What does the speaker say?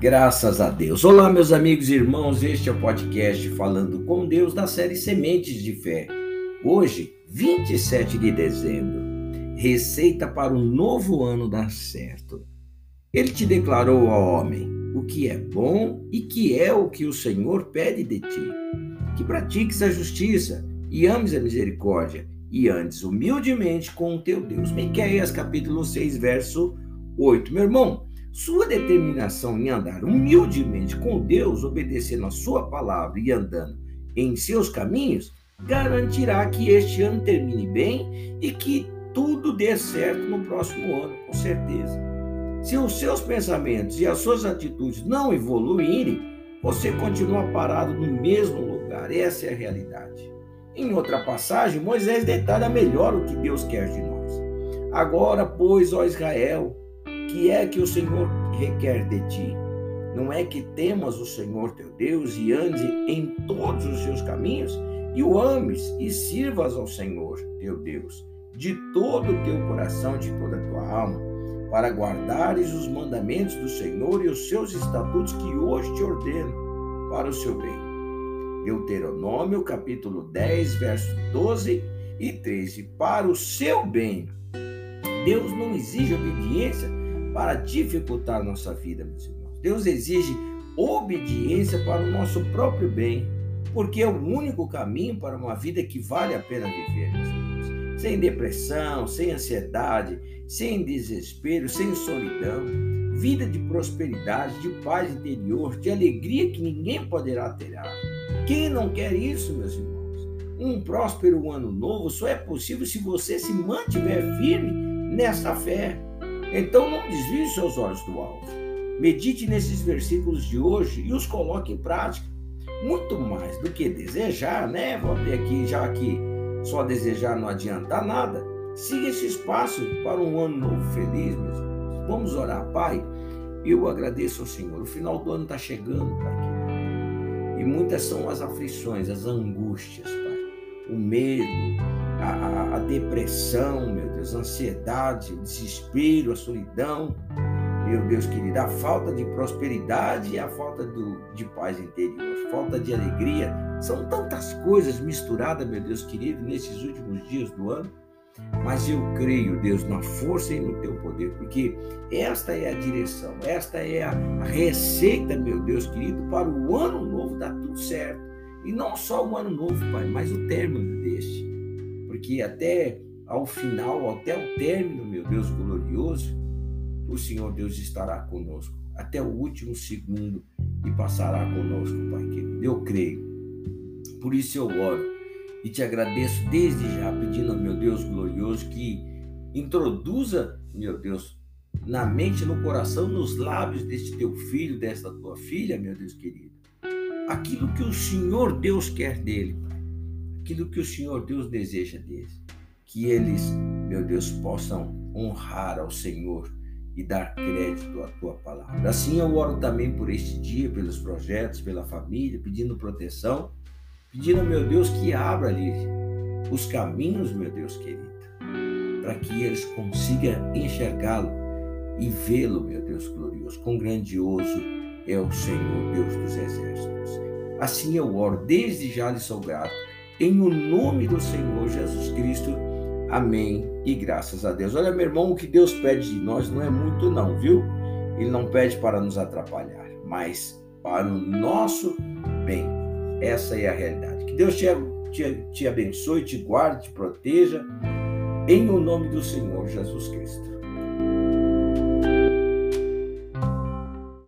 Graças a Deus. Olá, meus amigos e irmãos, este é o podcast Falando com Deus da série Sementes de Fé. Hoje, 27 de dezembro, receita para um novo ano dar certo. Ele te declarou ao homem o que é bom e que é o que o Senhor pede de ti. Que pratiques a justiça e ames a misericórdia e andes humildemente com o teu Deus. Miqueias capítulo 6, verso 8. Meu irmão, sua determinação em andar humildemente com Deus, obedecendo a sua palavra e andando em seus caminhos, garantirá que este ano termine bem e que tudo dê certo no próximo ano, com certeza. Se os seus pensamentos e as suas atitudes não evoluírem, você continua parado no mesmo lugar. Essa é a realidade. Em outra passagem, Moisés detalha melhor o que Deus quer de nós. Agora, pois, ó Israel, que é que o Senhor requer de ti? Não é que temas o Senhor teu Deus e ande em todos os seus caminhos e o ames e sirvas ao Senhor teu Deus de todo o teu coração, de toda a tua alma, para guardares os mandamentos do Senhor e os seus estatutos que hoje te ordeno para o seu bem. Deuteronômio capítulo 10, verso 12 e 13. Para o seu bem. Deus não exige obediência para dificultar nossa vida, meus irmãos. Deus exige obediência para o nosso próprio bem, porque é o único caminho para uma vida que vale a pena viver, meus irmãos. Sem depressão, sem ansiedade, sem desespero, sem solidão. Vida de prosperidade, de paz interior, de alegria que ninguém poderá ter. Quem não quer isso, meus irmãos? Um próspero ano novo só é possível se você se mantiver firme nessa fé. Então não desvie os seus olhos do alvo. Medite nesses versículos de hoje e os coloque em prática. Muito mais do que desejar, né? Vou ter aqui já que só desejar não adianta nada. Siga esse espaço para um ano novo feliz, meus irmãos. Vamos orar, Pai. Eu agradeço ao Senhor. O final do ano está chegando, Pai. E muitas são as aflições, as angústias, Pai. O medo, a, a, depressão, meu Deus, a ansiedade, o desespero, a solidão, meu Deus querido, a falta de prosperidade e a falta do, de paz interior, falta de alegria. São tantas coisas misturadas, meu Deus querido, nesses últimos dias do ano. Mas eu creio, Deus, na força e no teu poder, porque esta é a direção, esta é a receita, meu Deus querido, para o ano novo dar tudo certo. E não só o ano novo, Pai, mas o término deste porque até ao final, até o término, meu Deus glorioso, o Senhor Deus estará conosco até o último segundo e passará conosco, Pai querido. Eu creio. Por isso eu oro e te agradeço desde já, pedindo meu Deus glorioso que introduza, meu Deus, na mente, no coração, nos lábios deste teu filho, desta tua filha, meu Deus querido, aquilo que o Senhor Deus quer dele, Pai aquilo que o Senhor Deus deseja deles. Que eles, meu Deus, possam honrar ao Senhor e dar crédito à tua palavra. Assim eu oro também por este dia, pelos projetos, pela família, pedindo proteção, pedindo, meu Deus, que abra ali os caminhos, meu Deus querido, para que eles consigam enxergá-lo e vê-lo, meu Deus glorioso, quão grandioso é o Senhor, Deus dos exércitos. Assim eu oro, desde já lhe sou grato em o nome do Senhor Jesus Cristo. Amém e graças a Deus. Olha, meu irmão, o que Deus pede de nós não é muito, não, viu? Ele não pede para nos atrapalhar, mas para o nosso bem. Essa é a realidade. Que Deus te, te, te abençoe, te guarde, te proteja, em o nome do Senhor Jesus Cristo.